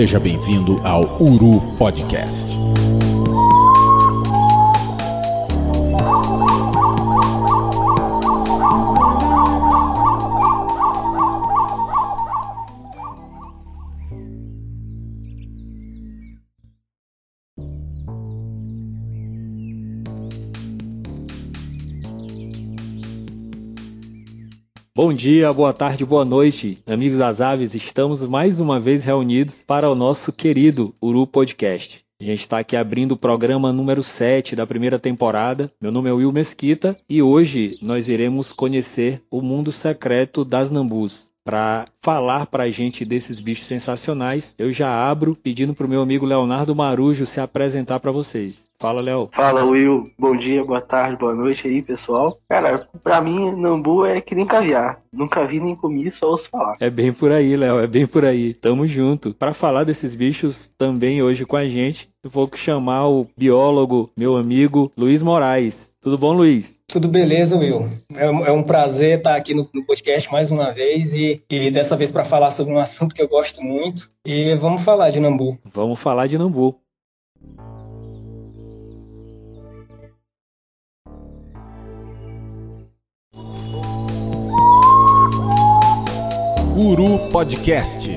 Seja bem-vindo ao Uru Podcast. Dia, boa tarde, boa noite, amigos das aves. Estamos mais uma vez reunidos para o nosso querido Uru Podcast. A gente está aqui abrindo o programa número 7 da primeira temporada. Meu nome é Will Mesquita e hoje nós iremos conhecer o mundo secreto das nambus. Para falar para a gente desses bichos sensacionais, eu já abro pedindo para o meu amigo Leonardo Marujo se apresentar para vocês. Fala, Léo. Fala, Will. Bom dia, boa tarde, boa noite aí, pessoal. Cara, pra mim, Nambu é que nem caviar. Nunca vi nem comi, só ouço falar. É bem por aí, Léo, é bem por aí. Tamo junto. Para falar desses bichos também hoje com a gente, eu vou chamar o biólogo, meu amigo Luiz Moraes. Tudo bom, Luiz? Tudo beleza, Will. É, um é prazer estar aqui no, podcast mais uma vez e, e dessa vez para falar sobre um assunto que eu gosto muito. E vamos falar de Nambu. Vamos falar de Nambu. Guru Podcast.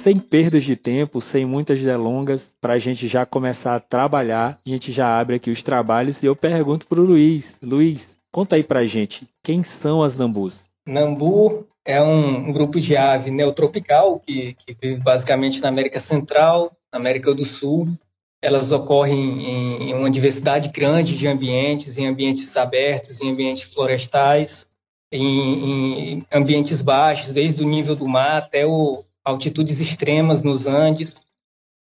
Sem perdas de tempo, sem muitas delongas, para a gente já começar a trabalhar, a gente já abre aqui os trabalhos e eu pergunto para o Luiz. Luiz, conta aí para a gente, quem são as nambus? Nambu é um grupo de ave neotropical que, que vive basicamente na América Central, na América do Sul, elas ocorrem em uma diversidade grande de ambientes, em ambientes abertos, em ambientes florestais, em, em ambientes baixos, desde o nível do mar até o, altitudes extremas nos Andes,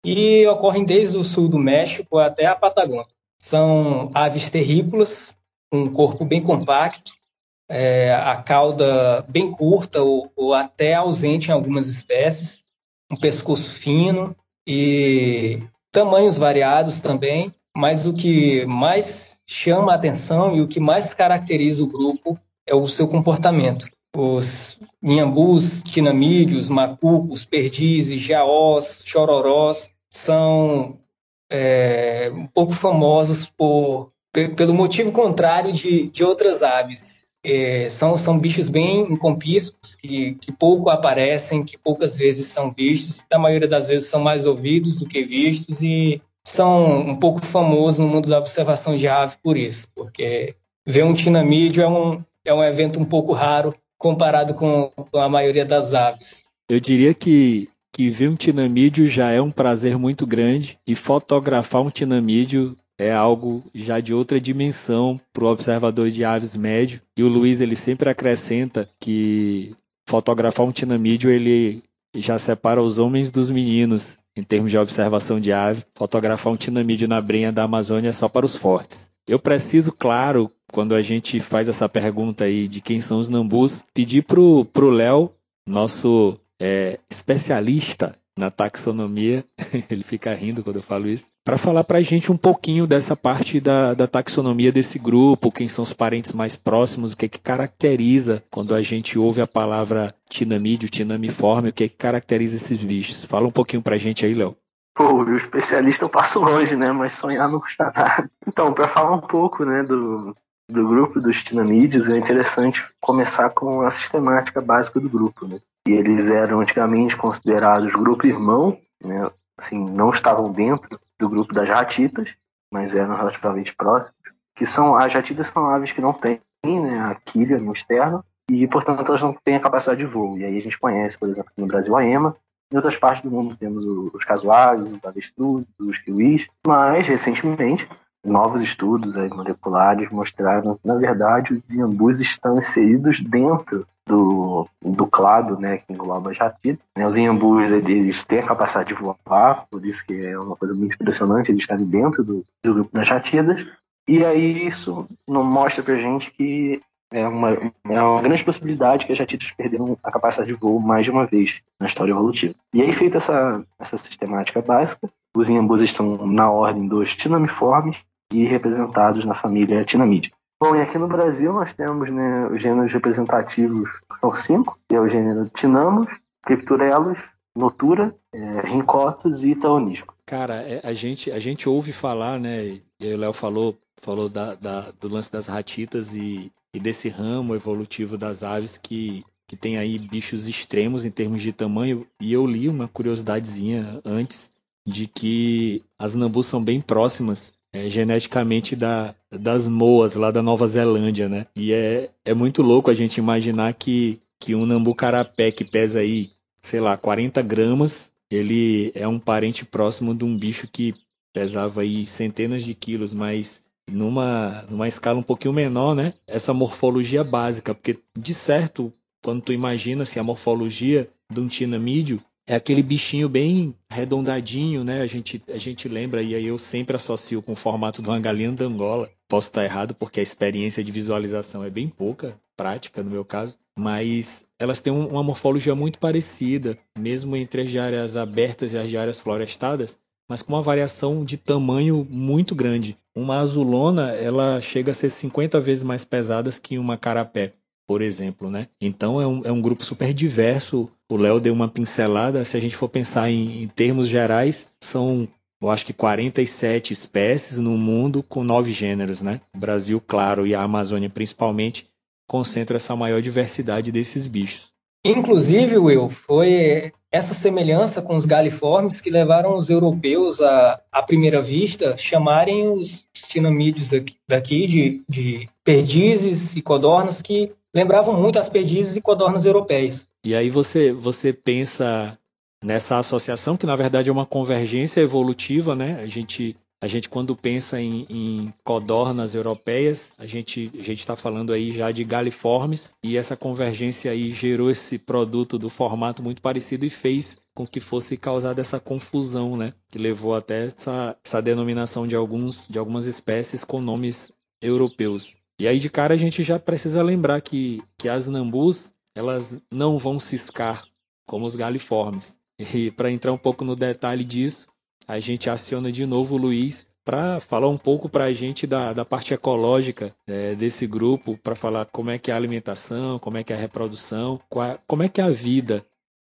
e ocorrem desde o sul do México até a Patagônia. São aves terrícolas, um corpo bem compacto, é, a cauda bem curta ou, ou até ausente em algumas espécies, um pescoço fino e tamanhos variados também, mas o que mais chama a atenção e o que mais caracteriza o grupo é o seu comportamento. Os inhambus, tinamídeos, macucos, perdizes, jaós, chororós são é, um pouco famosos por, pelo motivo contrário de, de outras aves. É, são, são bichos bem incompíscuos, que, que pouco aparecem, que poucas vezes são vistos, na maioria das vezes são mais ouvidos do que vistos e são um pouco famosos no mundo da observação de ave por isso, porque ver um tinamídeo é um, é um evento um pouco raro comparado com, a maioria das aves. Eu diria que, que ver um tinamídeo já é um prazer muito grande e fotografar um tinamídeo é algo já de outra dimensão para o observador de aves médio. E o Luiz ele sempre acrescenta que fotografar um tinamídeo ele já separa os homens dos meninos em termos de observação de ave. Fotografar um tinamídeo na brenha da Amazônia é só para os fortes. Eu preciso, claro, quando a gente faz essa pergunta aí de quem são os nambus, pedir pro pro Léo, nosso é, especialista na taxonomia, ele fica rindo quando eu falo isso, para falar para a gente um pouquinho dessa parte da, da, taxonomia desse grupo, quem são os parentes mais próximos, o que, é que caracteriza quando a gente ouve a palavra tinamídeo, tinamiforme, o que, é que caracteriza esses bichos. Fala um pouquinho para a gente aí, Léo. Pô, o especialista eu passo longe, né? Mas sonhar não custa nada. Então, para falar um pouco, né, do, do grupo dos tinamídeos, é interessante começar com a sistemática básica do grupo, né? E eles eram antigamente considerados grupo irmão, né? Assim, não estavam dentro do grupo das ratitas, mas eram relativamente próximos. Que são as ratitas são aves que não têm né, a quilha no externo e, portanto, elas não têm a capacidade de voo. E aí a gente conhece, por exemplo, no Brasil a ema. Em outras partes do mundo temos os casuais, os avestruzes, os kiwis. Mas, recentemente, novos estudos aí, moleculares mostraram que, na verdade, os iambus estão inseridos dentro do, do clado, né, que engloba as jatitas. Né, os iambus, eles têm a capacidade de voar, por isso que é uma coisa muito impressionante eles estarem dentro do, do grupo das jatidas. E aí isso mostra pra gente que é uma, é uma grande possibilidade que as jatitas perderam a capacidade de voo mais de uma vez na história evolutiva. E aí, feita essa, essa sistemática básica, os iambus estão na ordem dos tinamiformes, e representados na família Tinamídea. Bom, e aqui no Brasil nós temos né, os gêneros representativos, que são cinco, que é o gênero Tinamos, Cripturelos, Notura, é, Rincotos e Itaonisco. Cara, é, a, gente, a gente ouve falar, né, e o Léo falou, falou da, da, do lance das ratitas e, e desse ramo evolutivo das aves que, que tem aí bichos extremos em termos de tamanho, e eu li uma curiosidadezinha antes de que as nambus são bem próximas é, geneticamente da, das moas lá da Nova Zelândia, né? E é, é muito louco a gente imaginar que, que um nambu carapé que pesa aí, sei lá, 40 gramas, ele é um parente próximo de um bicho que pesava aí centenas de quilos, mas numa, numa escala um pouquinho menor, né? Essa morfologia básica, porque de certo, quando tu imagina assim, a morfologia de um tinamídeo, é aquele bichinho bem arredondadinho, né? A gente, a gente lembra, e aí eu sempre associo com o formato de uma galinha da Angola. Posso estar errado, porque a experiência de visualização é bem pouca, prática no meu caso, mas elas têm uma morfologia muito parecida, mesmo entre as áreas abertas e as áreas florestadas, mas com uma variação de tamanho muito grande. Uma azulona, ela chega a ser 50 vezes mais pesada que uma carapé por exemplo, né? Então é um, é um grupo super diverso. O Léo deu uma pincelada. Se a gente for pensar em, em termos gerais, são eu acho que 47 espécies no mundo com nove gêneros, né? O Brasil, claro, e a Amazônia principalmente concentram essa maior diversidade desses bichos. Inclusive, Will, foi essa semelhança com os galiformes que levaram os europeus a, à primeira vista, chamarem os tinamídeos daqui, daqui de, de perdizes e codornas que lembravam muito as perdizes e codornas europeias. E aí você, você pensa nessa associação, que na verdade é uma convergência evolutiva, né? A gente, a gente quando pensa em, em codornas europeias, a gente a está falando aí já de galiformes, e essa convergência aí gerou esse produto do formato muito parecido e fez com que fosse causada essa confusão, né? Que levou até essa, essa denominação de, alguns, de algumas espécies com nomes europeus. E aí de cara a gente já precisa lembrar que, que as nambus elas não vão ciscar como os galiformes. E para entrar um pouco no detalhe disso, a gente aciona de novo o Luiz para falar um pouco para a gente da, da parte ecológica é, desse grupo, para falar como é que é a alimentação, como é que é a reprodução, qual, como é que é a vida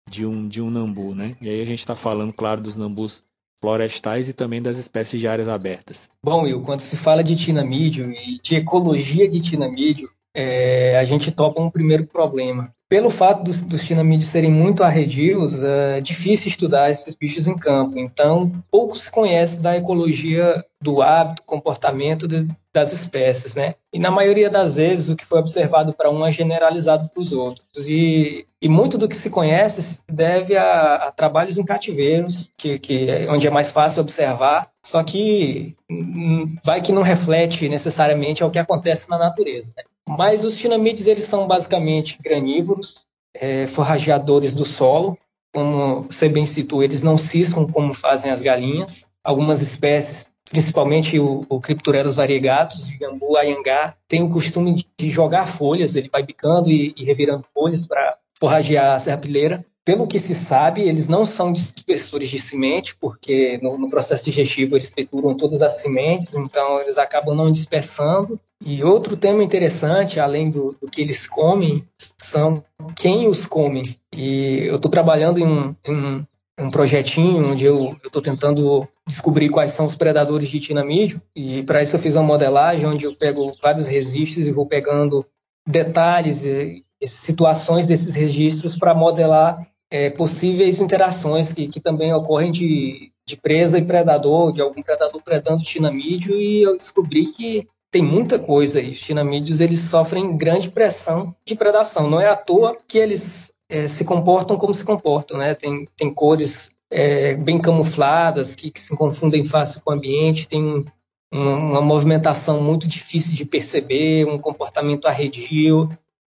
de um, de um nambu, né? E aí a gente está falando, claro, dos nambus florestais e também das espécies de áreas abertas. Bom, Will, quando se fala de tinamídio e de ecologia de tinamídio, é, a gente topa um primeiro problema. Pelo fato dos, dos tinamídeos serem muito arredios, é difícil estudar esses bichos em campo. Então, pouco se conhece da ecologia do hábito, comportamento de, das espécies, né? E na maioria das vezes o que foi observado para um é generalizado para os outros. E, e, muito do que se conhece se deve a, a trabalhos em cativeiros, que, que é onde é mais fácil observar, só que hum, vai que não reflete necessariamente ao que acontece na natureza. Né? Mas os tinamídeos eles são basicamente granívoros, é, forrageadores do solo. Como você bem citou, eles não ciscam como fazem as galinhas. Algumas espécies, principalmente o, o Crypturellus variegatus, o gambu ayangá, tem o costume de jogar folhas, ele vai picando e, e revirando folhas para forragear a serrapilheira pelo que se sabe, eles não são dispersores de semente, porque no, no, processo digestivo eles trituram todas as sementes, então eles acabam não dispersando. E outro tema interessante, além do, do que eles comem, são quem os come. E eu estou trabalhando em um, em um, projetinho onde eu estou tentando descobrir quais são os predadores de tinamídio, e para isso eu fiz uma modelagem onde eu pego vários registros e vou pegando detalhes e situações desses registros para modelar é, possíveis interações que, que também ocorrem de, de presa e predador, de algum predador predando tinamídeo, e eu descobri que tem muita coisa aí. Os tinamídeos eles sofrem grande pressão de predação. Não é à toa que eles é, se comportam como se comportam, né? Tem, tem cores é, bem camufladas que, que, se confundem fácil com o ambiente, tem uma, uma movimentação muito difícil de perceber, um comportamento arredio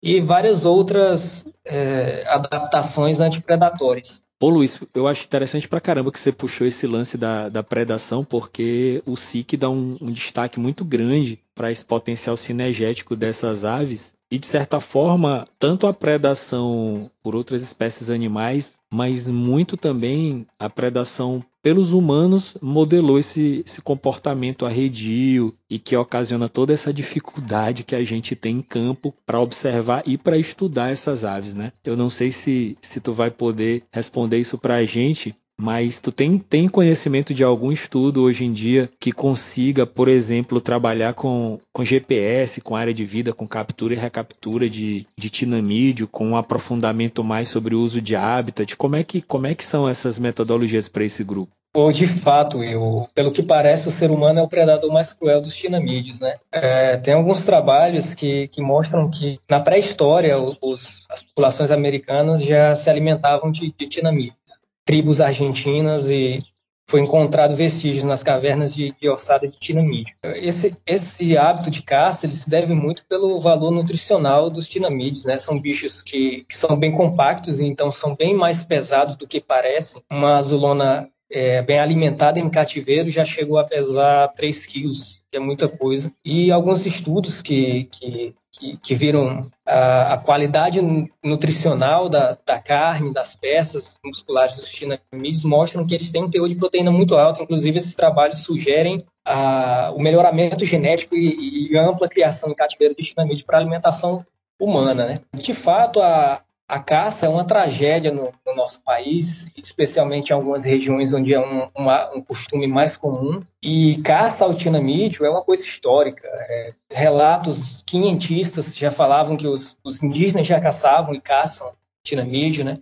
e várias outras é, adaptações antipredatórias. Pô, Luiz, eu acho interessante pra caramba que você puxou esse lance da, da predação, porque o SIC dá um, um destaque muito grande esse potencial cinegético dessas aves e de certa forma, tanto a predação por outras espécies animais, mas muito também a predação pelos humanos modelou esse, esse comportamento arredio e que ocasiona toda essa dificuldade que a gente tem em campo para observar e para estudar essas aves, né? Eu não sei se, se tu vai poder responder isso para a gente, mas tu tem, tem conhecimento de algum estudo hoje em dia que consiga, por exemplo, trabalhar com, com GPS, com área de vida, com captura e recaptura de, de tinamídio, com um aprofundamento mais sobre o uso de habitat? Como é que, como é que são essas metodologias para esse grupo? Ou de fato, eu, pelo que parece, o ser humano é o predador mais cruel dos tinamídeos, né? É, tem alguns trabalhos que, que mostram que na pré-história os, as populações americanas já se alimentavam de, de tinamídeos tribos argentinas e foi encontrado vestígios nas cavernas de, de ossada de tinamídeo. Esse, esse hábito de caça ele se deve muito pelo valor nutricional dos tinamídeos, né? São bichos que, que são bem compactos e então são bem mais pesados do que parecem. Uma azulona é, bem alimentada em cativeiro já chegou a pesar 3 quilos, que é muita coisa. E alguns estudos que, que, que, que viram a, a, qualidade nutricional da, da, carne, das peças musculares dos tinamídeos mostram que eles têm um teor de proteína muito alto. Inclusive, esses trabalhos sugerem a, o melhoramento genético e, e ampla criação em cativeiro de tinamídeo para alimentação humana. Né? De fato, a, a caça é uma tragédia no, no, nosso país, especialmente em algumas regiões onde é um, uma, um costume mais comum. E caça ao tinamídio é uma coisa histórica. É, relatos quinhentistas já falavam que os, os, indígenas já caçavam e caçam tinamídio, né?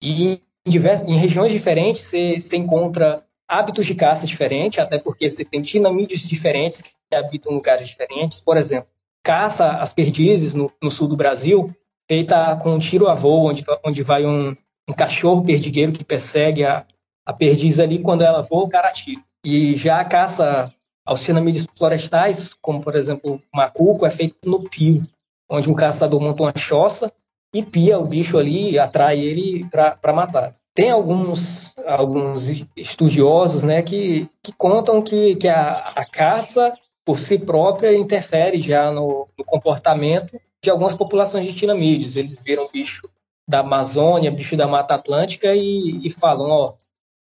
E em, diversas, em regiões diferentes você encontra hábitos de caça diferentes, até porque você tem tinamídeos diferentes que habitam lugares diferentes. Por exemplo, caça às perdizes no, no sul do Brasil feita com um tiro a voo, onde, onde vai um, um cachorro perdigueiro que persegue a, a perdiz ali, quando ela voa, o cara atira. E já a caça aos cinamídeos florestais, como por exemplo o macuco, é feito no pio, onde um caçador monta uma choça e pia o bicho ali, atrai ele para matar. Tem alguns, alguns estudiosos né, que, que contam que, que a, a caça, por si própria, interfere já no, no comportamento de algumas populações de tinamídeos. Eles viram bicho da Amazônia, bicho da Mata Atlântica e, e falam, ó,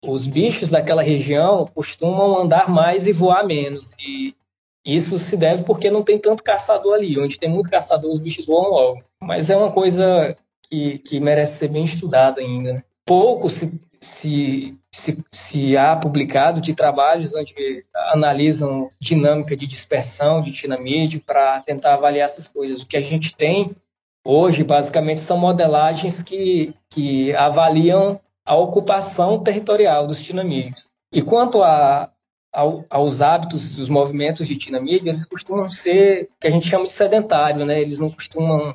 os bichos daquela região costumam andar mais e voar menos. E isso se deve porque não tem tanto caçador ali. Onde tem muito caçador, os bichos voam logo. Mas é uma coisa que, que merece ser bem estudada ainda. Né? Pouco se, se, se, se há publicado de trabalhos onde analisam dinâmica de dispersão de tinamídeo para tentar avaliar essas coisas. O que a gente tem hoje, basicamente, são modelagens que, que avaliam a ocupação territorial dos tinamídeos. E quanto a, ao, aos hábitos, os movimentos de tinamídeo, eles costumam ser o que a gente chama de sedentário, né? Eles não costumam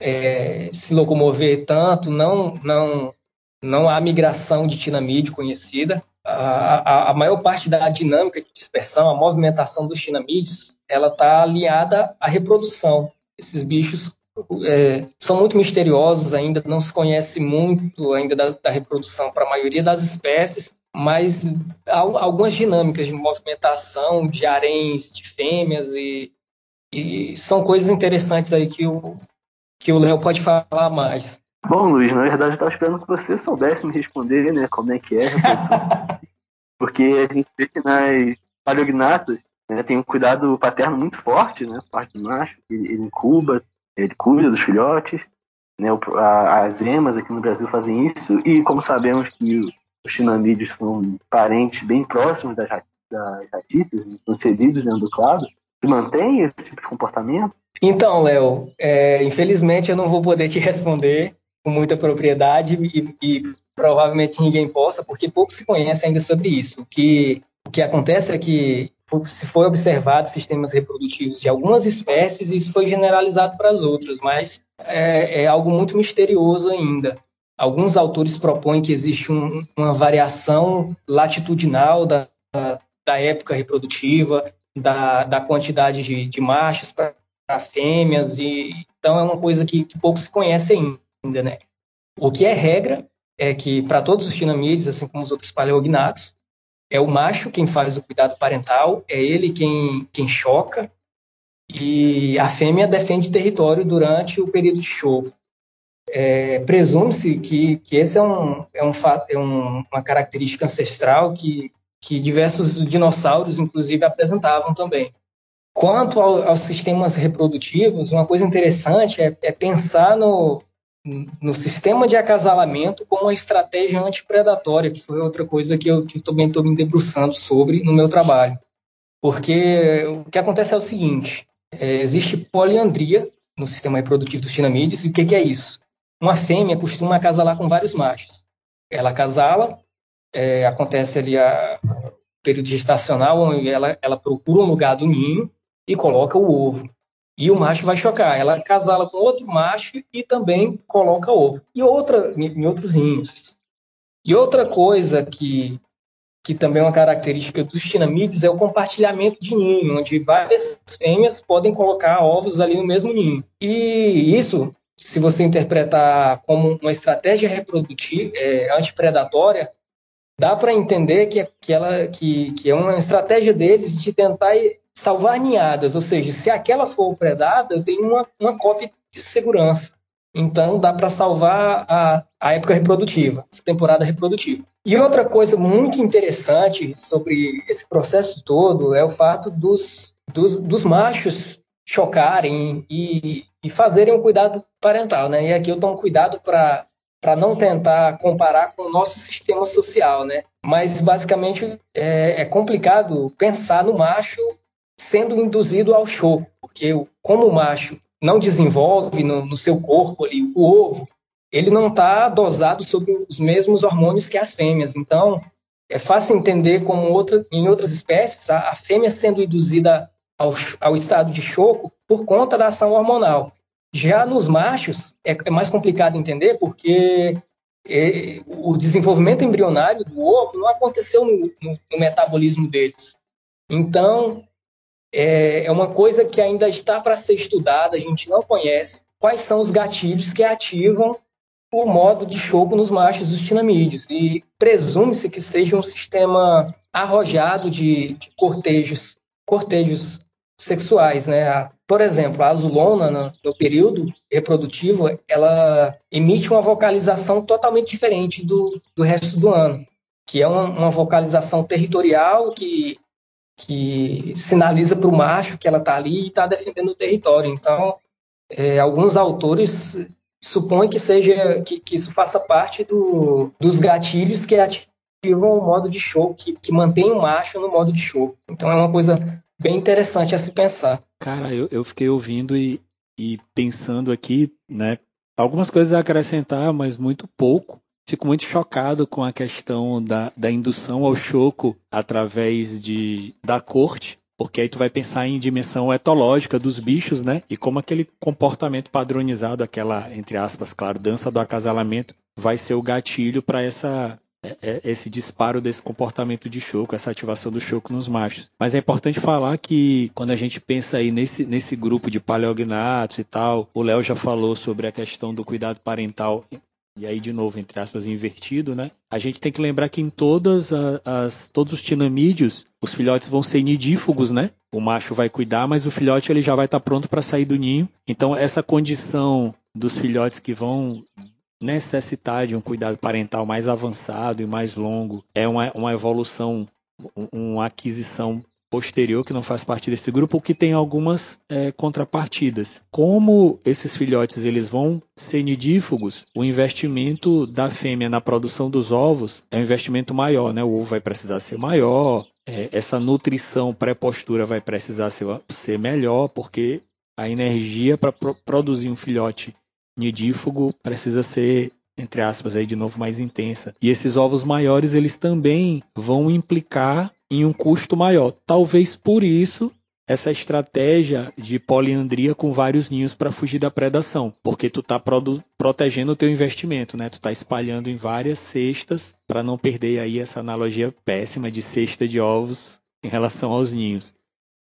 é, se locomover tanto, não, não não há migração de tinamídeo conhecida. A, a, a, maior parte da dinâmica de dispersão, a movimentação dos tinamídeos, ela está aliada à reprodução. Esses bichos é, são muito misteriosos ainda, não se conhece muito ainda da, da reprodução para a maioria das espécies, mas há algumas dinâmicas de movimentação de haréns, de fêmeas e, e são coisas interessantes aí que o que o Léo pode falar mais. Bom, Luiz, na verdade eu estava esperando que você soubesse me responder, né, como é que é Porque a gente vê que nas paleognatas né, tem um cuidado paterno muito forte, né, parte do macho, ele, ele incuba, ele cuida dos filhotes, né, a, as emas aqui no Brasil fazem isso, e como sabemos que os chinamídeos são parentes bem próximos das, das ratitas, né, são cedidos dentro do clado, se mantém esse tipo de comportamento? Então, Léo, é, infelizmente eu não vou poder te responder, com muita propriedade e, e, provavelmente ninguém possa, porque pouco se conhece ainda sobre isso. O que, o que acontece é que se foi observado sistemas reprodutivos de algumas espécies, isso foi generalizado para as outras, mas é, é algo muito misterioso ainda. Alguns autores propõem que existe um, uma variação latitudinal da, da época reprodutiva, da, da quantidade de, de machos para fêmeas, e então é uma coisa que, que pouco se conhece ainda ainda, né? O que é regra é que para todos os tinamídeos, assim como os outros paleognatos, é o macho quem faz o cuidado parental, é ele quem, quem choca, e a fêmea defende território durante o período de choco. É, Presume-se que, que esse é, um, é, um, é um, uma característica ancestral que, que diversos dinossauros, inclusive, apresentavam também. Quanto ao, aos sistemas reprodutivos, uma coisa interessante é, é pensar no, no sistema de acasalamento como uma estratégia antipredatória, que foi outra coisa que eu, que eu também estou me debruçando sobre no meu trabalho. Porque o que acontece é o seguinte: é, existe poliandria no sistema reprodutivo dos tinamídeos, e o que, que, é isso? Uma fêmea costuma acasalar com vários machos. Ela acasala, é, acontece ali a, o período gestacional, onde ela, ela procura um lugar do ninho e coloca o ovo. E o macho vai chocar. Ela casala com outro macho e também coloca ovo. E outra, em outros ninhos. E outra coisa que que também é uma característica dos tinamídeos, é o compartilhamento de ninho, onde várias fêmeas podem colocar ovos ali no mesmo ninho. E isso, se você interpretar como uma estratégia reprodutiva, é, antipredatória, dá para entender que, que, ela, que, que é uma estratégia deles de tentar salvar ninhadas, ou seja, se aquela for predada, eu tenho uma, uma cópia de segurança. Então dá para salvar a, a época reprodutiva, essa temporada reprodutiva. E outra coisa muito interessante sobre esse processo todo é o fato dos, dos, dos machos chocarem e, e fazerem um cuidado parental, né? E aqui eu tomo cuidado para para não tentar comparar com o nosso sistema social, né? Mas basicamente é, é, complicado pensar no macho sendo induzido ao choco, porque como o macho não desenvolve no, no seu corpo ali o ovo, ele não está dosado sobre os mesmos hormônios que as fêmeas. Então, é fácil entender como outra, em outras espécies, a, a fêmea sendo induzida ao, ao, estado de choco por conta da ação hormonal. Já nos machos, é, é mais complicado entender porque é, o desenvolvimento embrionário do ovo não aconteceu no, no, no metabolismo deles. Então, é, é uma coisa que ainda está para ser estudada, a gente não conhece quais são os gatilhos que ativam o modo de choco nos machos dos tinamídeos. E presume-se que seja um sistema arrojado de, de cortejos, cortejos sexuais, né? Por exemplo, a azulona, no, no, período reprodutivo, ela emite uma vocalização totalmente diferente do, do resto do ano, que é uma, uma vocalização territorial que que sinaliza para o macho que ela está ali e está defendendo o território. Então, é, alguns autores supõem que seja que, que isso faça parte do, dos gatilhos que ativam o modo de show, que, que mantém o macho no modo de show. Então, é uma coisa bem interessante a se pensar. Cara, eu, eu fiquei ouvindo e, e pensando aqui, né? Algumas coisas a acrescentar, mas muito pouco fico muito chocado com a questão da, da indução ao choco através de, da corte, porque aí tu vai pensar em dimensão etológica dos bichos, né? E como aquele comportamento padronizado, aquela, entre aspas, claro, dança do acasalamento, vai ser o gatilho para essa é, é, esse disparo desse comportamento de choco, essa ativação do choco nos machos. Mas é importante falar que quando a gente pensa aí nesse, nesse grupo de paleognatos e tal, o Léo já falou sobre a questão do cuidado parental e aí de novo, entre aspas, invertido, né? A gente tem que lembrar que em todas as, todos os tinamídeos, os filhotes vão ser nidífugos, né? O macho vai cuidar, mas o filhote ele já vai estar tá pronto para sair do ninho. Então essa condição dos filhotes que vão necessitar de um cuidado parental mais avançado e mais longo é uma, uma evolução, uma aquisição posterior que não faz parte desse grupo, que tem algumas é, contrapartidas. Como esses filhotes eles vão ser nidífugos, o investimento da fêmea na produção dos ovos é um investimento maior, né? O ovo vai precisar ser maior, é, essa nutrição pré-postura vai precisar ser, ser melhor, porque a energia para pro, produzir um filhote nidífugo precisa ser entre aspas aí de novo mais intensa. E esses ovos maiores eles também vão implicar em um custo maior. Talvez por isso essa estratégia de poliandria com vários ninhos para fugir da predação, porque tu está protegendo o teu investimento, né? Tu está espalhando em várias cestas para não perder aí essa analogia péssima de cesta de ovos em relação aos ninhos.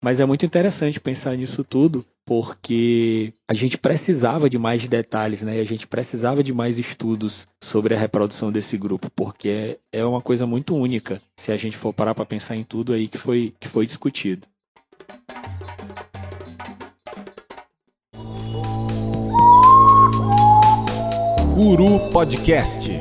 Mas é muito interessante pensar nisso tudo, porque a gente precisava de mais detalhes, né? A gente precisava de mais estudos sobre a reprodução desse grupo, porque é uma coisa muito única, se a gente for parar para pensar em tudo aí que foi, que foi discutido. Guru Podcast.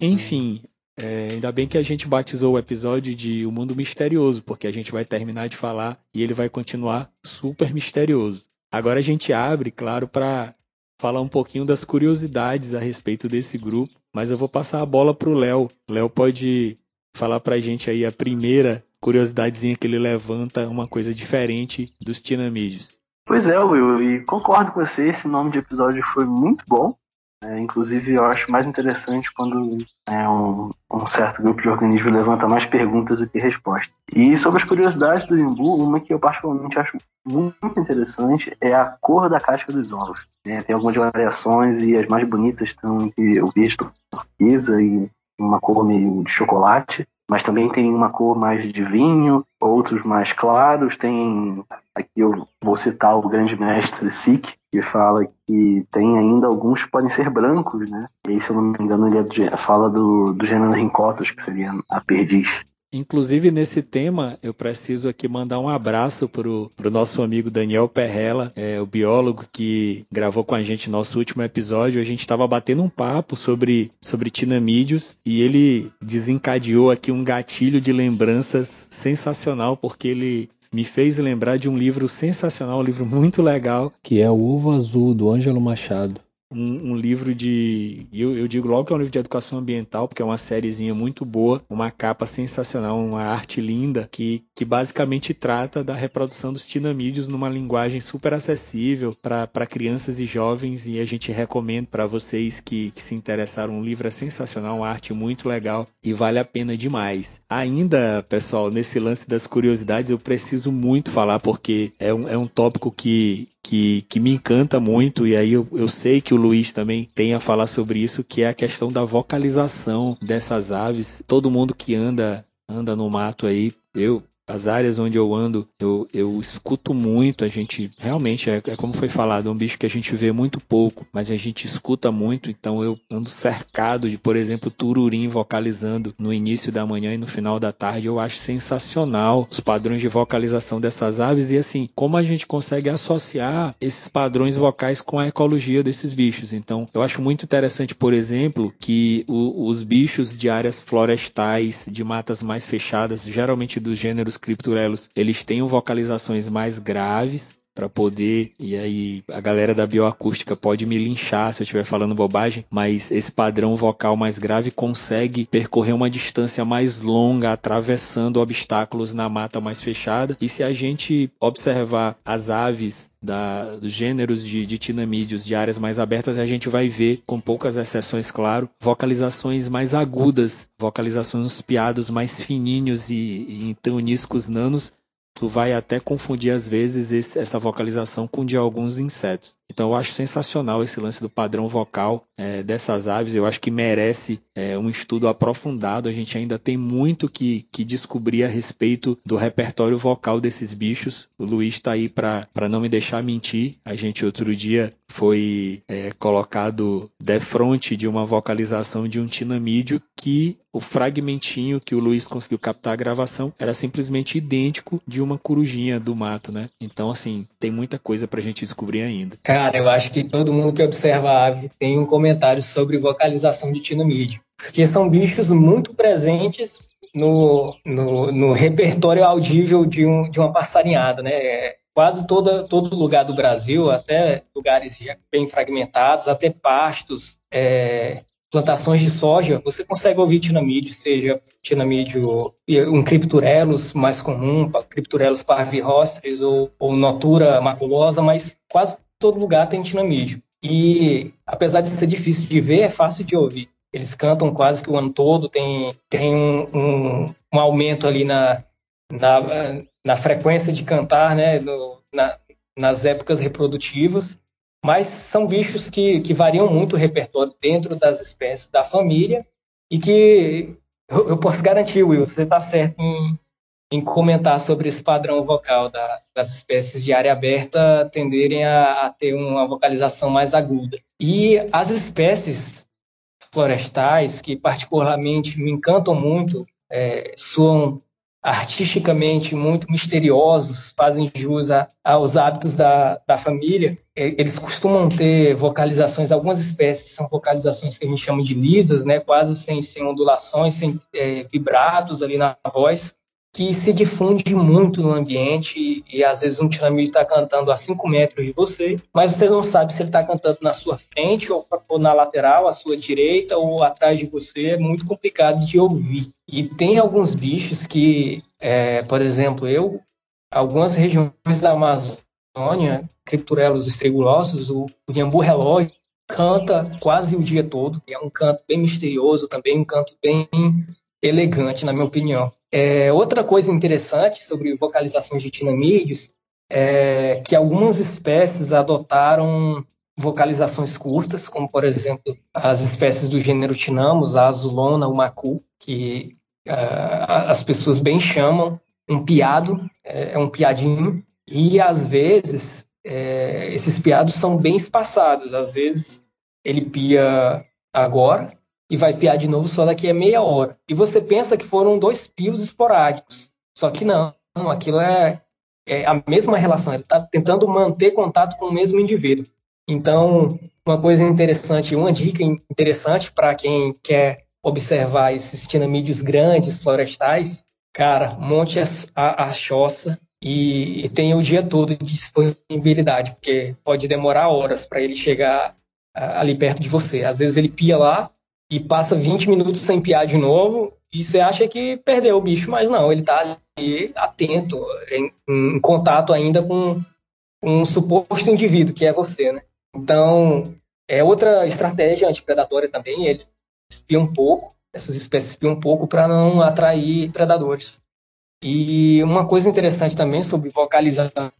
Enfim, é, ainda bem que a gente batizou o episódio de O Mundo Misterioso, porque a gente vai terminar de falar e ele vai continuar super misterioso. Agora a gente abre, claro, para falar um pouquinho das curiosidades a respeito desse grupo, mas eu vou passar a bola para o Léo. Léo pode falar para a gente aí a primeira curiosidadezinha que ele levanta, uma coisa diferente dos Tinamídeos. Pois é, Will, e concordo com você, esse nome de episódio foi muito bom. É, inclusive, eu acho mais interessante quando é, um, um, certo grupo de organismos levanta mais perguntas do que respostas. E sobre as curiosidades do imbu, uma que eu particularmente acho muito interessante é a cor da casca dos ovos. É, tem algumas variações e as mais bonitas estão entre o verde turquesa e uma cor meio de chocolate mas também tem uma cor mais de vinho, outros mais claros. Tem aqui eu vou citar o grande mestre Sikh, que fala que tem ainda alguns que podem ser brancos, né? E aí, se eu não me engano, ele é fala do, do gênero Rincotos, que seria a perdiz. Inclusive, nesse tema, eu preciso aqui mandar um abraço para o nosso amigo Daniel Perrella, é, o biólogo que gravou com a gente nosso último episódio. A gente estava batendo um papo sobre, sobre tinamídeos e ele desencadeou aqui um gatilho de lembranças sensacional, porque ele me fez lembrar de um livro sensacional, um livro muito legal, que é O Ovo Azul, do Ângelo Machado um, um livro de. Eu, eu, digo logo que é um livro de educação ambiental, porque é uma sériezinha muito boa, uma capa sensacional, uma arte linda, que, que basicamente trata da reprodução dos tinamídeos numa linguagem super acessível para crianças e jovens. E a gente recomenda para vocês que, que se interessaram. Um livro é sensacional, uma arte muito legal e vale a pena demais. Ainda, pessoal, nesse lance das curiosidades, eu preciso muito falar, porque é um, é um tópico que, que, que me encanta muito, e aí eu, eu sei que o Luiz também tem a falar sobre isso, que é a questão da vocalização dessas aves. Todo mundo que anda anda no mato aí, eu as áreas onde eu ando, eu, eu escuto muito, a gente realmente é, é, como foi falado, é um bicho que a gente vê muito pouco, mas a gente escuta muito, então eu ando cercado de, por exemplo, tururim vocalizando no início da manhã e no final da tarde, eu acho sensacional os padrões de vocalização dessas aves e assim, como a gente consegue associar esses padrões vocais com a ecologia desses bichos. Então, eu acho muito interessante, por exemplo, que o, os bichos de áreas florestais, de matas mais fechadas, geralmente dos gêneros cripturelos, eles têm vocalizações mais graves para poder e aí a galera da bioacústica pode me linchar se eu estiver falando bobagem, mas esse padrão vocal mais grave consegue percorrer uma distância mais longa atravessando obstáculos na mata mais fechada. E se a gente observar as aves da, dos gêneros de, de tinamídeos de áreas mais abertas, a gente vai ver, com poucas exceções, claro, vocalizações mais agudas, vocalizações piados mais fininhos e, e em toniscos nanos, tu vai até confundir às vezes esse, essa vocalização com de alguns insetos. Então eu acho sensacional esse lance do padrão vocal é, dessas aves. Eu acho que merece é, um estudo aprofundado. A gente ainda tem muito que, que descobrir a respeito do repertório vocal desses bichos. O Luiz está aí para não me deixar mentir. A gente outro dia foi é, colocado de frente de uma vocalização de um tinamídeo que o fragmentinho que o Luiz conseguiu captar a gravação era simplesmente idêntico de uma corujinha do mato, né? Então, assim, tem muita coisa pra gente descobrir ainda. Cara, eu acho que todo mundo que observa a ave tem um comentário sobre vocalização de tinamídeo. Porque são bichos muito presentes no, no, no repertório audível de, um, de uma passarinhada, né? Quase toda, todo lugar do Brasil, até lugares bem fragmentados, até pastos, é, plantações de soja, você consegue ouvir tinamídeo, seja tinamídeo um cripturelos mais comum, cripturelos parvirostres ou, ou notura maculosa, mas quase todo lugar tem tinamídeo. E apesar de ser difícil de ver, é fácil de ouvir. Eles cantam quase que o ano todo, tem, tem um, um, um aumento ali na, na, na, frequência de cantar, né, no, na, nas épocas reprodutivas. Mas são bichos que, que variam muito o repertório dentro das espécies da família e que eu, eu posso garantir, Will, você está certo em, em comentar sobre esse padrão vocal da, das espécies de área aberta tenderem a, a, ter uma vocalização mais aguda. E as espécies florestais, que particularmente me encantam muito, é, soam artisticamente muito misteriosos, fazem jus a, aos hábitos da, da família. Eles costumam ter vocalizações, algumas espécies são vocalizações que a gente chama de lisas, né, quase sem, sem ondulações, sem é, vibratos ali na voz, que se difunde muito no ambiente e, e às vezes um tinamídeo está cantando a 5 metros de você, mas você não sabe se ele está cantando na sua frente ou, ou, na lateral, à sua direita ou atrás de você, é muito complicado de ouvir. E tem alguns bichos que, é, por exemplo, eu, algumas regiões da Amazônia, cripturelos estregulosos, o, o relógio, canta quase o dia todo. É um canto bem misterioso também, um canto bem elegante, na minha opinião. É, outra coisa interessante sobre vocalizações de tinamídeos é que algumas espécies adotaram vocalizações curtas, como por exemplo as espécies do gênero Tinamos, a azulona, o macu, que uh, as pessoas bem chamam um piado, é, é um piadinho, e às vezes é, esses piados são bem espaçados, às vezes ele pia agora e vai piar de novo só daqui a meia hora. E você pensa que foram dois pios esporádicos. Só que não, aquilo é, é a mesma relação. Ele está tentando manter contato com o mesmo indivíduo. Então, uma coisa interessante, uma dica interessante para quem quer observar esses tinamídeos grandes, florestais, cara, monte a, a choça e, e tenha o dia todo de disponibilidade, porque pode demorar horas para ele chegar ali perto de você. Às vezes ele pia lá, e passa 20 minutos sem piar de novo e você acha que perdeu o bicho, mas não, ele está ali atento, em, em, contato ainda com um suposto indivíduo, que é você, né? Então, é outra estratégia antipredatória também, eles espiam um pouco, essas espécies espiam um pouco para não atrair predadores. E uma coisa interessante também sobre vocalização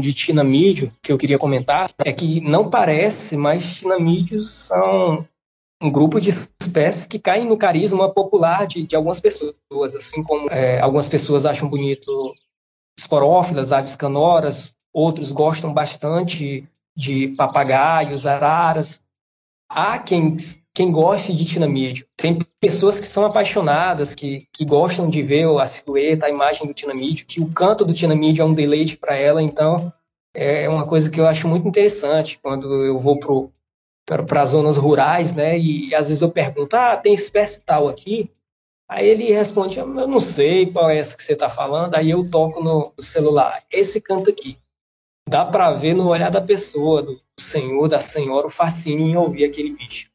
de tinamídeo, que eu queria comentar, é que não parece, mas tinamídeos são um grupo de espécies que caem no carisma popular de, de algumas pessoas, assim como é, algumas pessoas acham bonito esporófilas, aves canoras, outros gostam bastante de papagaios, araras. Há quem, quem goste de tinamídeo. Tem pessoas que são apaixonadas, que, que gostam de ver a silhueta, a imagem do tinamídeo, que o canto do tinamídeo é um deleite para ela, então é uma coisa que eu acho muito interessante quando eu vou pro para as zonas rurais, né? E, às vezes eu pergunto, ah, tem espécie tal aqui? Aí ele responde, eu não sei qual é essa que você está falando. Aí eu toco no, celular, esse canta aqui. Dá para ver no olhar da pessoa, do senhor, da senhora, o fascínio em ouvir aquele bicho.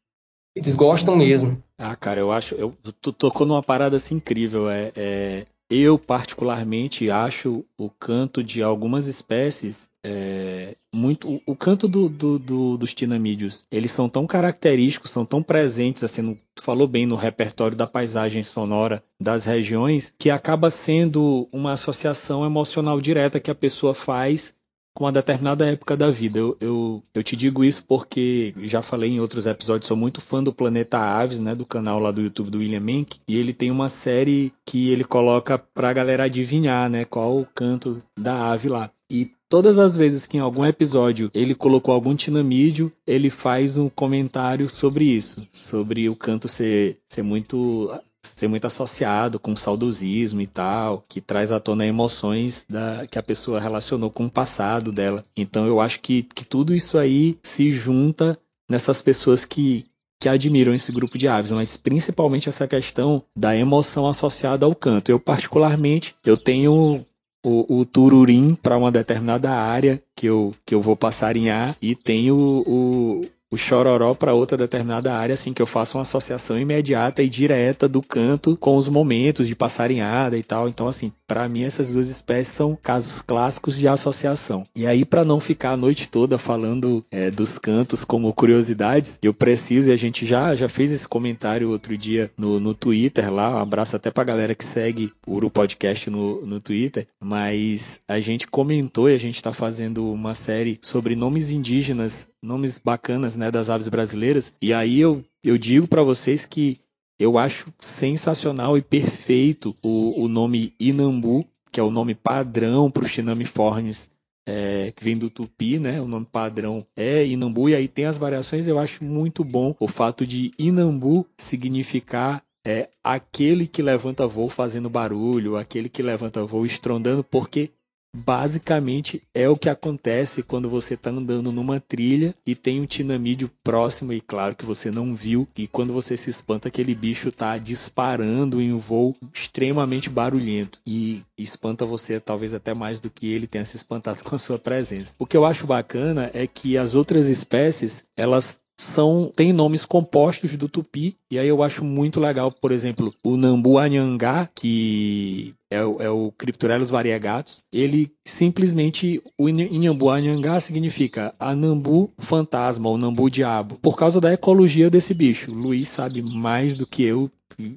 Eles gostam mesmo. Ah, cara, eu acho. Eu, tu tocou numa parada assim incrível. É, é, eu, particularmente, acho o canto de algumas espécies é, muito. O, canto do, do, do, dos tinamídeos, eles são tão característicos, são tão presentes, assim, no, tu falou bem no repertório da paisagem sonora das regiões, que acaba sendo uma associação emocional direta que a pessoa faz com uma determinada época da vida. Eu, eu, eu, te digo isso porque já falei em outros episódios, sou muito fã do Planeta Aves, né, do canal lá do YouTube do William Menck, e ele tem uma série que ele coloca pra galera adivinhar, né, qual o canto da ave lá. E todas as vezes que em algum episódio ele colocou algum tinamídeo, ele faz um comentário sobre isso, sobre o canto ser, ser muito ser muito associado com saudosismo e tal, que traz à tona emoções da, que a pessoa relacionou com o passado dela. Então eu acho que, que tudo isso aí se junta nessas pessoas que, que admiram esse grupo de aves, mas principalmente essa questão da emoção associada ao canto. Eu particularmente, eu tenho o, o tururim para uma determinada área que eu, que eu vou passarinhar e tenho o, o chororó para outra determinada área, assim que eu faço uma associação imediata e direta do canto com os momentos de passarinhada e tal. Então, assim, para mim essas duas espécies são casos clássicos de associação. E aí, para não ficar a noite toda falando é, dos cantos como curiosidades, eu preciso, e a gente já, já fez esse comentário outro dia no, no Twitter lá, um abraço até pra galera que segue o Uru Podcast no, no Twitter, mas a gente comentou e a gente está fazendo uma série sobre nomes indígenas, nomes bacanas, né, das aves brasileiras. E aí eu, eu digo para vocês que eu acho sensacional e perfeito o, o nome Inambu, que é o nome padrão para o Chinamiformes, é, que vem do tupi, né? O nome padrão é Inambu, e aí tem as variações. Eu acho muito bom o fato de Inambu significar é aquele que levanta voo fazendo barulho, aquele que levanta voo estrondando, porque basicamente é o que acontece quando você está andando numa trilha e tem um tinamídeo próximo e claro que você não viu e quando você se espanta aquele bicho está disparando em um voo extremamente barulhento e espanta você talvez até mais do que ele tenha se espantado com a sua presença. O que eu acho bacana é que as outras espécies elas são têm nomes compostos do tupi e aí eu acho muito legal, por exemplo, o nambu anhangá, que é, o, é o Crypturellus variegatus, ele simplesmente, o Inhambu anhangá significa anambu fantasma ou nambu diabo, por causa da ecologia desse bicho. Luiz sabe mais do que eu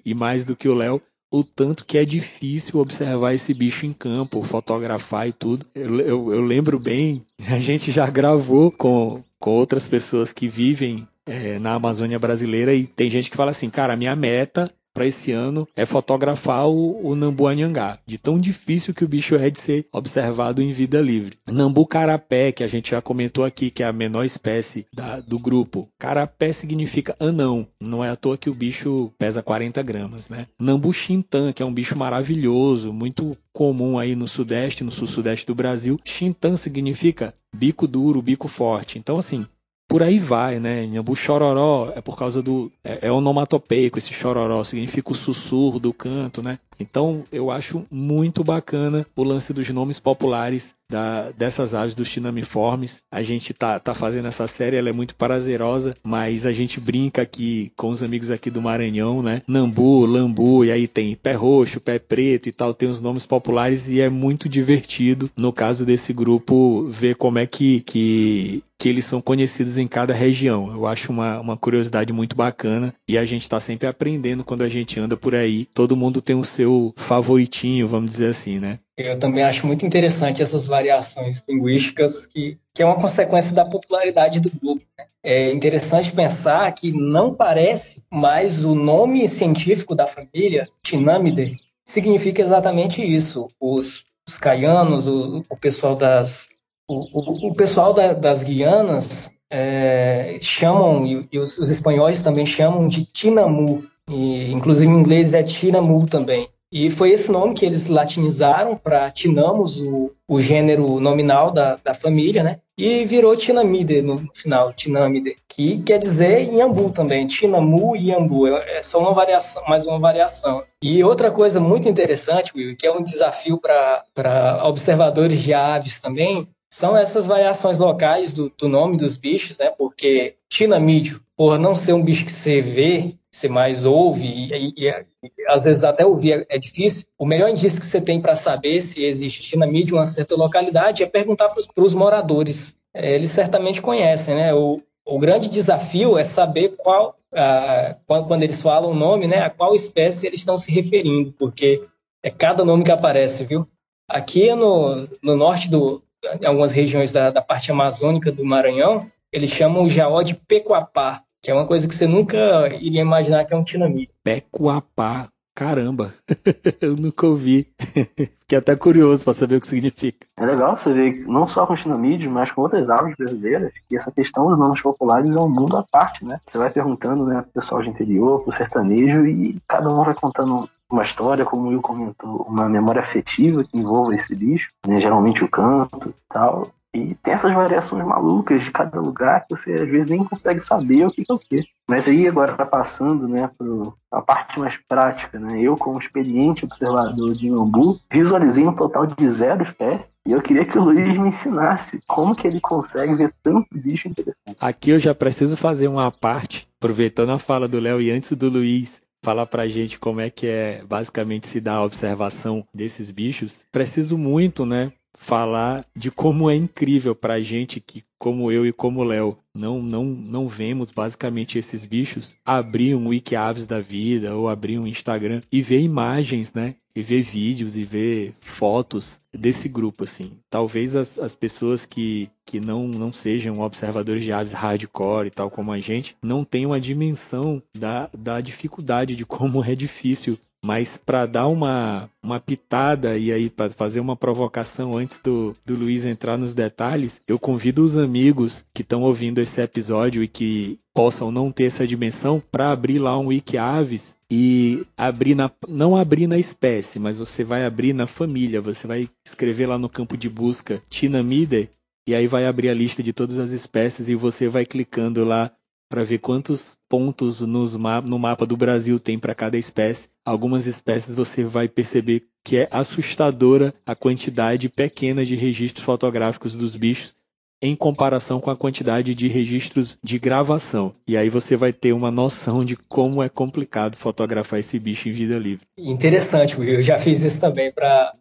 e mais do que o Léo o tanto que é difícil observar esse bicho em campo, fotografar e tudo. Eu, eu, eu lembro bem, a gente já gravou com, com outras pessoas que vivem é, na Amazônia brasileira e tem gente que fala assim, cara, minha meta para esse ano é fotografar o, o Nambu Anhangá, de tão difícil que o bicho é de ser observado em vida livre. Nambu Carapé, que a gente já comentou aqui, que é a menor espécie da, do grupo. Carapé significa anão, não é à toa que o bicho pesa 40 gramas, né? Nambu Xintan, que é um bicho maravilhoso, muito comum aí no sudeste, no sul-sudeste do Brasil. Xintan significa bico duro, bico forte. Então, assim, por aí vai, né? Nhambu chororó é por causa do. É, é onomatopeico, esse chororó significa o sussurro do canto, né? Então eu acho muito bacana o lance dos nomes populares da, dessas aves dos tinamiformes. A gente tá, tá fazendo essa série, ela é muito prazerosa, mas a gente brinca aqui com os amigos aqui do Maranhão, né? Nambu, lambu, e aí tem pé roxo, pé preto e tal, tem os nomes populares e é muito divertido no caso desse grupo ver como é que, que que eles são conhecidos em cada região. Eu acho uma, uma curiosidade muito bacana e a gente está sempre aprendendo quando a gente anda por aí. Todo mundo tem o seu favoritinho, vamos dizer assim, né? Eu também acho muito interessante essas variações linguísticas que, que é uma consequência da popularidade do grupo. Né? É interessante pensar que não parece, mas o nome científico da família, Tinamidae, significa exatamente isso. Os, os caianos, o, o pessoal das o, o, o pessoal da, das Guianas é, chamam, e, e os, os, espanhóis também chamam de Tinamu, e, inclusive em inglês é Tinamu também. E foi esse nome que eles latinizaram para Tinamos, o, o gênero nominal da, da família, né? E virou Tinamide no final, Tinamide, que quer dizer Iambu também, Tinamu e Iambu, é, é só uma variação, mais uma variação. E outra coisa muito interessante, Will, que é um desafio para observadores de aves também, são essas variações locais do, do nome dos bichos, né? Porque tinamídeo, por não ser um bicho que você vê, você mais ouve, e, e, e às vezes até ouvir é, é difícil, o melhor indício que você tem para saber se existe tinamídeo em uma certa localidade é perguntar para os moradores. É, eles certamente conhecem, né? O, o grande desafio é saber qual, a, quando eles falam o nome, né, a qual espécie eles estão se referindo, porque é cada nome que aparece, viu? Aqui no, no norte do, em algumas regiões da, da parte amazônica do Maranhão, eles chamam o jaó de pecuapá, que é uma coisa que você nunca iria imaginar que é um tinamite. Pecuapá, caramba, eu nunca ouvi. Fiquei até curioso para saber o que significa. É legal você ver, não só com tinamídeos, mas com outras aves brasileiras, que essa questão dos nomes populares é um mundo à parte, né? Você vai perguntando, né, pro pessoal de interior, pro sertanejo, e cada um vai contando uma história, como o Will comentou, uma memória afetiva que envolva esse bicho, né? geralmente o canto e tal. E tem essas variações malucas de cada lugar que você às vezes nem consegue saber o que é o que. Mas aí agora tá passando, né, para a parte mais prática, né? Eu, como experiente observador de Iambu, visualizei um total de zero espécies e eu queria que o Luiz me ensinasse como que ele consegue ver tanto bicho interessante. Aqui eu já preciso fazer uma parte, aproveitando a fala do Léo e antes do Luiz falar pra gente como é que é basicamente se dar a observação desses bichos. Preciso muito, né, falar de como é incrível pra gente que como eu e como Léo não não não vemos basicamente esses bichos abrir um wiki aves da vida ou abrir um Instagram e ver imagens, né, e ver vídeos e ver fotos desse grupo, assim. Talvez as, as pessoas que, que não, não sejam observadores de aves hardcore e tal como a gente, não tenham a dimensão da, da dificuldade de como é difícil Mas para dar uma, uma pitada e aí para fazer uma provocação antes do, do Luiz entrar nos detalhes, eu convido os amigos que estão ouvindo esse episódio e que possam não ter essa dimensão para abrir lá um Wikiaves e abrir na, não abrir na espécie, mas você vai abrir na família, você vai escrever lá no campo de busca Tinamide e aí vai abrir a lista de todas as espécies e você vai clicando lá para ver quantos pontos ma no mapa do Brasil tem para cada espécie. Algumas espécies você vai perceber que é assustadora a quantidade pequena de registros fotográficos dos bichos em comparação com a quantidade de registros de gravação. E aí você vai ter uma noção de como é complicado fotografar esse bicho em vida livre. Interessante, eu já fiz isso também para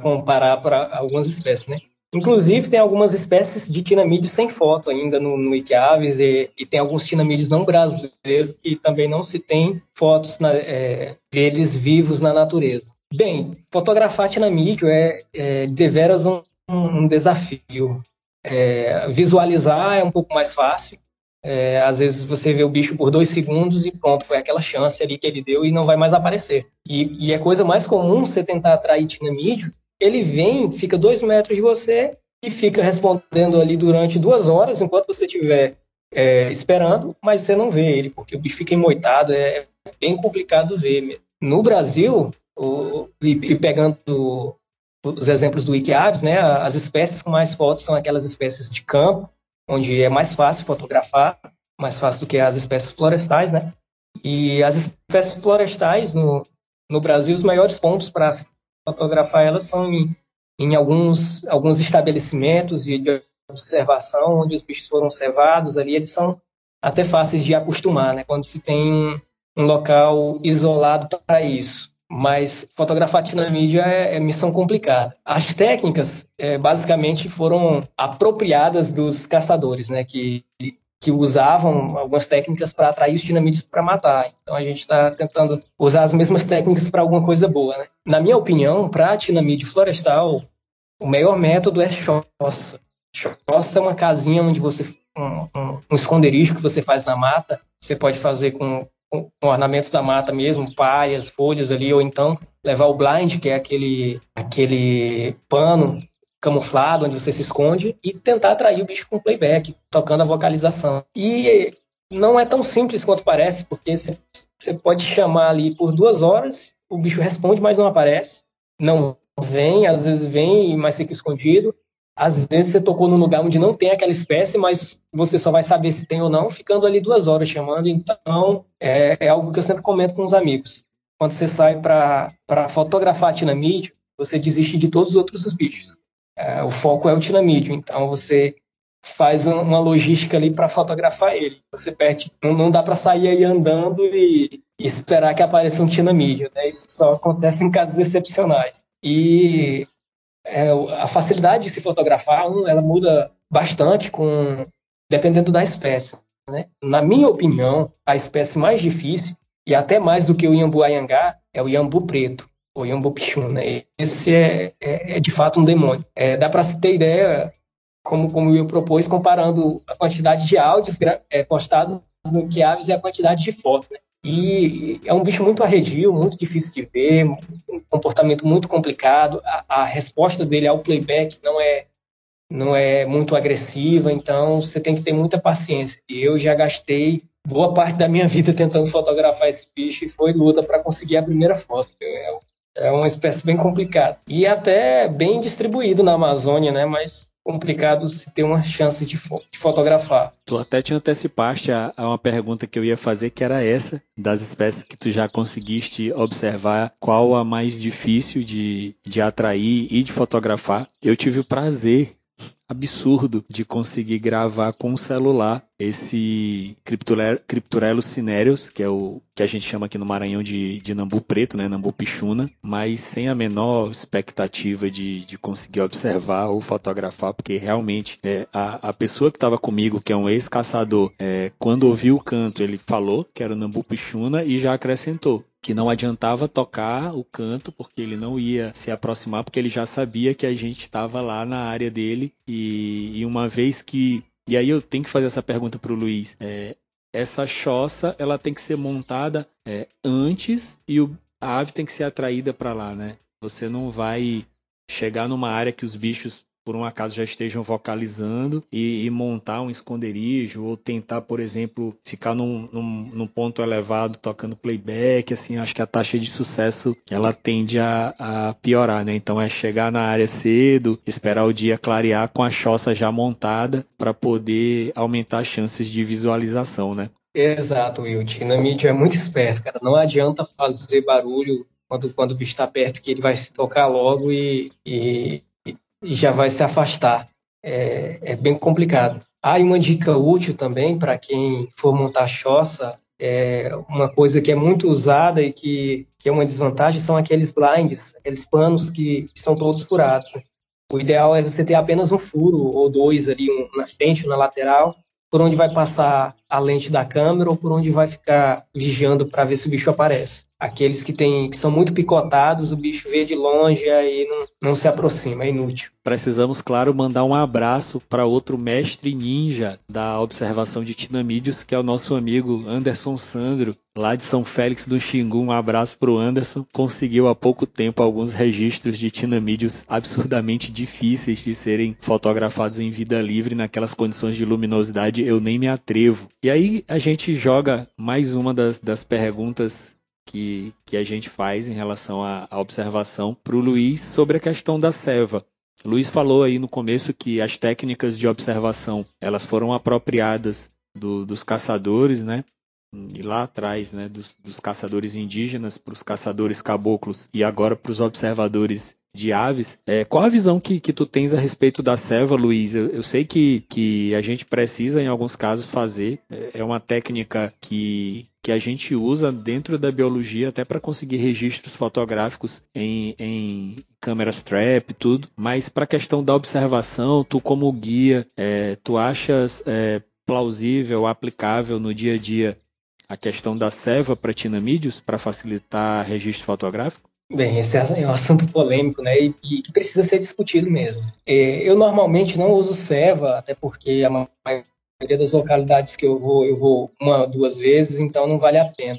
comparar para algumas espécies, né? Inclusive, tem algumas espécies de tinamídeos sem foto ainda no, no Wikiaves e, e, tem alguns tinamídeos não brasileiros que também não se tem fotos na, é, deles vivos na natureza. Bem, fotografar tinamídeo é, é deveras um, um desafio. É, visualizar é um pouco mais fácil. É, às vezes você vê o bicho por dois segundos e pronto, foi aquela chance ali que ele deu e não vai mais aparecer. E, e é coisa mais comum você tentar atrair tinamídeo ele vem, fica dois metros de você e fica respondendo ali durante duas horas, enquanto você estiver é, esperando, mas você não vê ele, porque o bicho fica emoitado, é, bem complicado ver. No Brasil, o, e, e, pegando os exemplos do Wikiaves, né, as espécies com mais fotos são aquelas espécies de campo, onde é mais fácil fotografar, mais fácil do que as espécies florestais, né? E as espécies florestais no, no Brasil, os maiores pontos para fotografar elas são em, em alguns, alguns estabelecimentos de observação, onde os bichos foram observados, ali eles são até fáceis de acostumar, né? Quando se tem um, um local isolado para isso. Mas fotografar tinamídia é, é missão complicada. As técnicas, é, basicamente, foram apropriadas dos caçadores, né? Que que usavam algumas técnicas para atrair os dinamídeos para matar. Então a gente está tentando usar as mesmas técnicas para alguma coisa boa. Né? Na minha opinião, para dinamite florestal, o melhor método é choça. Choça é uma casinha onde você um, um, um esconderijo que você faz na mata. Você pode fazer com, com, ornamentos da mata mesmo, paias, folhas ali, ou então levar o blind, que é aquele, aquele pano camuflado, onde você se esconde, e tentar atrair o bicho com playback, tocando a vocalização. E não é tão simples quanto parece, porque você pode chamar ali por duas horas, o bicho responde, mas não aparece. Não vem, às vezes vem, mas fica escondido. Às vezes você tocou num lugar onde não tem aquela espécie, mas você só vai saber se tem ou não, ficando ali duas horas chamando. Então, é, é algo que eu sempre comento com os amigos. Quando você sai para fotografar a tinamídeo, você desiste de todos os outros bichos. É, o foco é o tinamídeo, então você faz uma logística ali para fotografar ele. Você perde, não, não dá para sair aí andando e, e, esperar que apareça um tinamídeo, né? Isso só acontece em casos excepcionais. E é, a facilidade de se fotografar, ela muda bastante com dependendo da espécie. Né? Na minha opinião, a espécie mais difícil e até mais do que o iambu ayangá é o iambu preto Yambo né? Esse é, é, é, de fato um demônio. É, dá para se ter ideia, como, como eu propus, comparando a quantidade de áudios é, postados no Kiaves e a quantidade de fotos, né? E é um bicho muito arredio, muito difícil de ver, um comportamento muito complicado. A, a resposta dele ao playback não é não é muito agressiva, então você tem que ter muita paciência. E eu já gastei boa parte da minha vida tentando fotografar esse bicho e foi luta para conseguir a primeira foto. É é uma espécie bem complicada. E até bem distribuído na Amazônia, né? Mas complicado se ter uma chance de, fo de fotografar. Tu até te antecipaste a, a, uma pergunta que eu ia fazer, que era essa, das espécies que tu já conseguiste observar, qual a mais difícil de, de atrair e de fotografar. Eu tive o prazer absurdo de conseguir gravar com o celular esse Crypturellus cinereus, que é o que a gente chama aqui no Maranhão de, de Nambu Preto, né, Nambu Pichuna, mas sem a menor expectativa de, de conseguir observar ou fotografar, porque realmente é, a, a pessoa que estava comigo, que é um ex-caçador, é, quando ouviu o canto, ele falou que era o Nambu Pichuna e já acrescentou que não adiantava tocar o canto porque ele não ia se aproximar porque ele já sabia que a gente estava lá na área dele e, e, uma vez que e aí eu tenho que fazer essa pergunta para o Luiz é, essa choça ela tem que ser montada é, antes e o, a ave tem que ser atraída para lá, né? Você não vai chegar numa área que os bichos por um acaso já estejam vocalizando e, e, montar um esconderijo ou tentar, por exemplo, ficar num, num, num, ponto elevado tocando playback, assim, acho que a taxa de sucesso ela tende a, a, piorar, né? Então é chegar na área cedo, esperar o dia clarear com a choça já montada para poder aumentar as chances de visualização, né? Exato, Will. Na mídia é muito esperto, cara. Não adianta fazer barulho quando, quando o bicho está perto, que ele vai se tocar logo e, e, e já vai se afastar. É, é, bem complicado. Há uma dica útil também para quem for montar choça. É uma coisa que é muito usada e que, que é uma desvantagem são aqueles blinds, aqueles panos que, que são todos furados. O ideal é você ter apenas um furo ou dois ali, um na frente, um na lateral, por onde vai passar a lente da câmera ou por onde vai ficar vigiando para ver se o bicho aparece. Aqueles que, tem, que são muito picotados, o bicho vê de longe e aí não, não se aproxima, é inútil. Precisamos, claro, mandar um abraço para outro mestre ninja da observação de tinamídeos, que é o nosso amigo Anderson Sandro, lá de São Félix do Xingu. Um abraço para o Anderson. Conseguiu há pouco tempo alguns registros de tinamídeos absurdamente difíceis de serem fotografados em vida livre naquelas condições de luminosidade. Eu nem me atrevo. E aí a gente joga mais uma das, das perguntas que, que a gente faz em relação à, à observação para o Luiz sobre a questão da seva. O Luiz falou aí no começo que as técnicas de observação elas foram apropriadas do, dos caçadores, né? E lá atrás, né, dos, dos caçadores indígenas para os caçadores caboclos e agora para os observadores de aves. É, qual a visão que, que tu tens a respeito da selva, Luiz? Eu, eu, sei que, que a gente precisa, em alguns casos, fazer. É, é uma técnica que, que a gente usa dentro da biologia até para conseguir registros fotográficos em, em câmeras trap tudo. Mas para a questão da observação, tu como guia, é, tu achas é, plausível, aplicável no dia a dia a questão da seva para tinamídeos para facilitar registro fotográfico? Bem, esse é um assunto polêmico, né, e, que precisa ser discutido mesmo. É, eu normalmente não uso ceva, até porque a maioria das localidades que eu vou, eu vou uma duas vezes, então não vale a pena.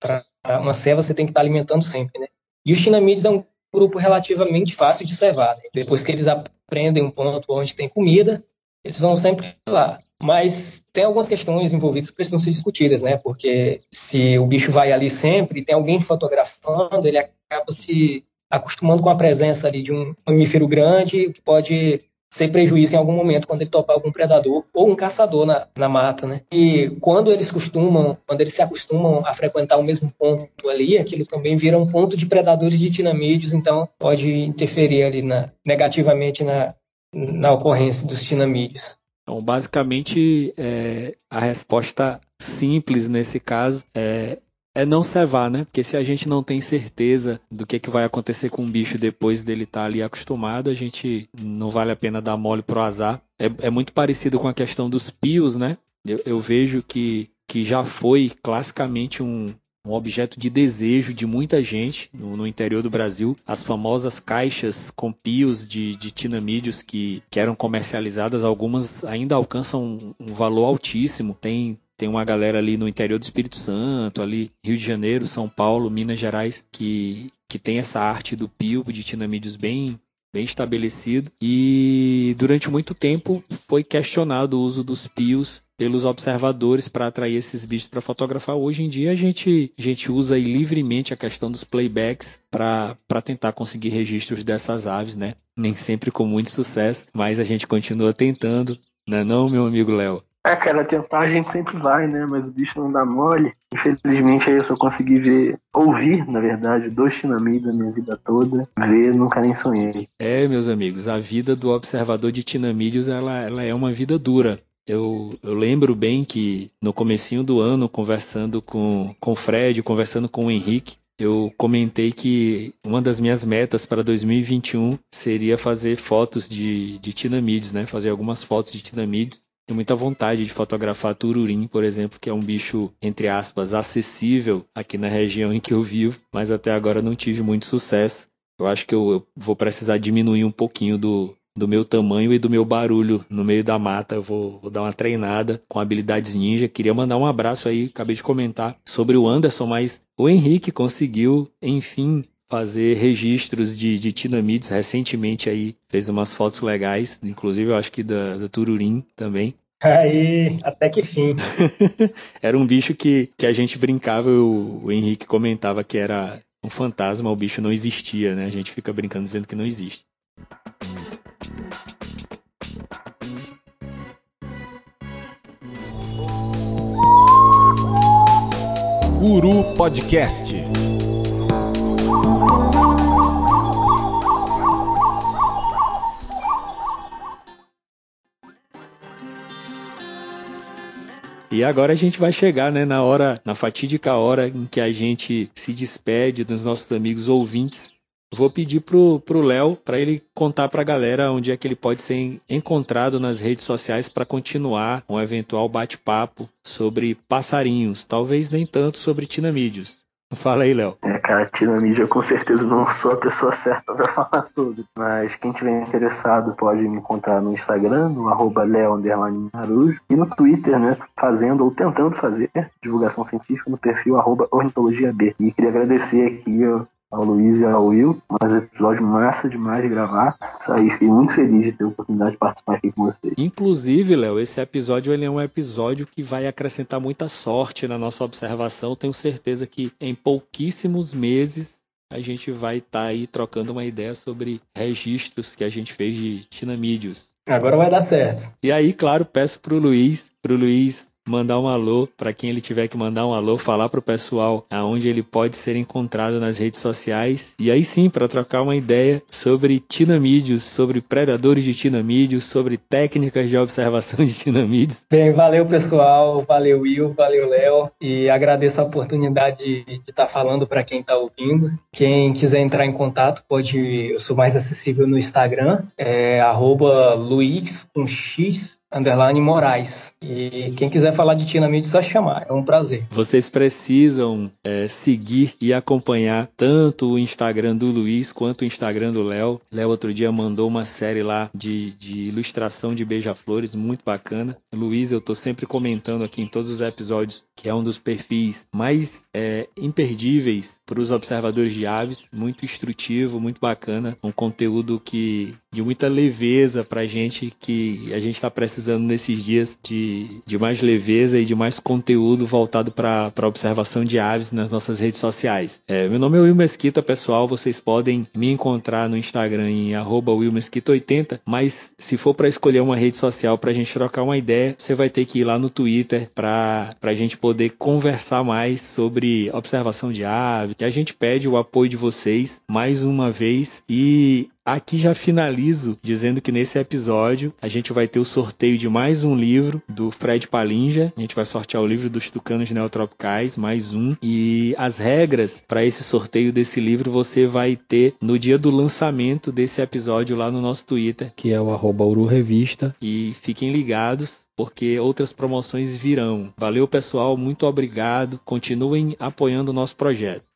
Para uma ceva você tem que estar alimentando sempre, né. E os chinamídeos é um grupo relativamente fácil de cevar. Né? Depois que eles aprendem um ponto onde tem comida, eles vão sempre lá. Mas tem algumas questões envolvidas que precisam ser discutidas, né? Porque se o bicho vai ali sempre, tem alguém fotografando, ele acaba se acostumando com a presença ali de um mamífero grande, que pode ser prejuízo em algum momento quando ele topar algum predador ou um caçador na, na mata, né? E quando eles costumam, quando eles se acostumam a frequentar o mesmo ponto ali, aquilo também vira um ponto de predadores de tinamídeos, então pode interferir ali na, negativamente na, na ocorrência dos tinamídeos. Então, basicamente, é, a resposta simples nesse caso é, é não cevar, né? Porque se a gente não tem certeza do que, que vai acontecer com o bicho depois dele estar tá ali acostumado, a gente não vale a pena dar mole pro azar. É, é muito parecido com a questão dos pios, né? Eu, eu vejo que, que já foi classicamente um, um objeto de desejo de muita gente no, no, interior do Brasil. As famosas caixas com pios de, de tinamídeos que, que eram comercializadas, algumas ainda alcançam um, um valor altíssimo. Tem tem uma galera ali no interior do Espírito Santo, ali Rio de Janeiro, São Paulo, Minas Gerais, que, que tem essa arte do pio de tinamídeos bem bem estabelecido e durante muito tempo foi questionado o uso dos pios pelos observadores para atrair esses bichos para fotografar. Hoje em dia a gente, a gente usa livremente a questão dos playbacks para tentar conseguir registros dessas aves, né? Nem sempre com muito sucesso, mas a gente continua tentando, não é não, meu amigo Léo? É, cara, tentar a gente sempre vai, né? Mas o bicho não dá mole. Infelizmente aí eu só consegui ver, ouvir, na verdade, dois tinamídeos na minha vida toda. Ver, nunca nem sonhei. É, meus amigos, a vida do observador de tinamídeos, ela, ela é uma vida dura. Eu, eu, lembro bem que no comecinho do ano, conversando com, com o Fred, conversando com o Henrique, eu comentei que uma das minhas metas para 2021 seria fazer fotos de, de tinamídeos, né? Fazer algumas fotos de tinamídeos. Tenho muita vontade de fotografar tururim, por exemplo, que é um bicho, entre aspas, acessível aqui na região em que eu vivo, mas até agora não tive muito sucesso. Eu acho que eu, eu vou precisar diminuir um pouquinho do, do meu tamanho e do meu barulho no meio da mata. Eu vou, vou dar uma treinada com habilidades ninja. Queria mandar um abraço aí, acabei de comentar sobre o Anderson, mas o Henrique conseguiu, enfim, fazer registros de, de recentemente aí fez umas fotos legais inclusive eu acho que da, da Tururim também Aí, até que fim. era um bicho que, que a gente brincava, o, o Henrique comentava que era um fantasma, o bicho não existia, né? A gente fica brincando dizendo que não existe. Uru Podcast. E agora a gente vai chegar, né, na hora, na fatídica hora em que a gente se despede dos nossos amigos ouvintes. Vou pedir pro pro Léo para ele contar para a galera onde é que ele pode ser encontrado nas redes sociais para continuar um eventual bate-papo sobre passarinhos, talvez nem tanto sobre tinamídeos. Fala aí, Léo. Cara, Tirania eu com certeza não sou a pessoa certa para falar sobre. Mas quem tiver interessado pode me encontrar no Instagram, no arroba Narujo, e no Twitter, né, fazendo ou tentando fazer divulgação científica no perfil arroba ornitologia B. E queria agradecer aqui ao Luiz e ao Will. Mas episódio massa demais de gravar. Isso aí, fiquei muito feliz de ter a oportunidade de participar aqui com vocês. Inclusive, Léo, esse episódio ele é um episódio que vai acrescentar muita sorte na nossa observação. Tenho certeza que em pouquíssimos meses a gente vai estar tá aí trocando uma ideia sobre registros que a gente fez de tinamídeos. Agora vai dar certo. E aí, claro, peço pro Luiz, pro Luiz mandar um alô para quem ele tiver que mandar um alô, falar para o pessoal aonde ele pode ser encontrado nas redes sociais. E aí sim, para trocar uma ideia sobre tinamídeos, sobre predadores de tinamídeos, sobre técnicas de observação de tinamídeos. Bem, valeu pessoal, valeu Will, valeu Léo e agradeço a oportunidade de estar tá falando para quem está ouvindo. Quem quiser entrar em contato pode, eu sou mais acessível no Instagram, é Luiz com X underline Moraes. E quem quiser falar de Tinamite, é só chamar. É um prazer. Vocês precisam é, seguir e acompanhar tanto o Instagram do Luiz quanto o Instagram do Léo. Léo outro dia mandou uma série lá de, de ilustração de beija-flores, muito bacana. Luiz, eu tô sempre comentando aqui em todos os episódios que é um dos perfis mais é, imperdíveis para os observadores de aves, muito instrutivo, muito bacana, um conteúdo que de muita leveza para a gente que a gente está precisando nesses dias de, de mais leveza e de mais conteúdo voltado para observação de aves nas nossas redes sociais. É, meu nome é Will Mesquita, pessoal. Vocês podem me encontrar no Instagram em willmesquita80, mas se for para escolher uma rede social para a gente trocar uma ideia, você vai ter que ir lá no Twitter para a gente poder conversar mais sobre observação de aves. E a gente pede o apoio de vocês mais uma vez e Aqui já finalizo dizendo que nesse episódio a gente vai ter o sorteio de mais um livro do Fred Palinja. A gente vai sortear o livro dos Tucanos Neotropicais, mais um. E as regras para esse sorteio desse livro você vai ter no dia do lançamento desse episódio lá no nosso Twitter, que é o arroba. E fiquem ligados porque outras promoções virão. Valeu, pessoal, muito obrigado. Continuem apoiando o nosso projeto.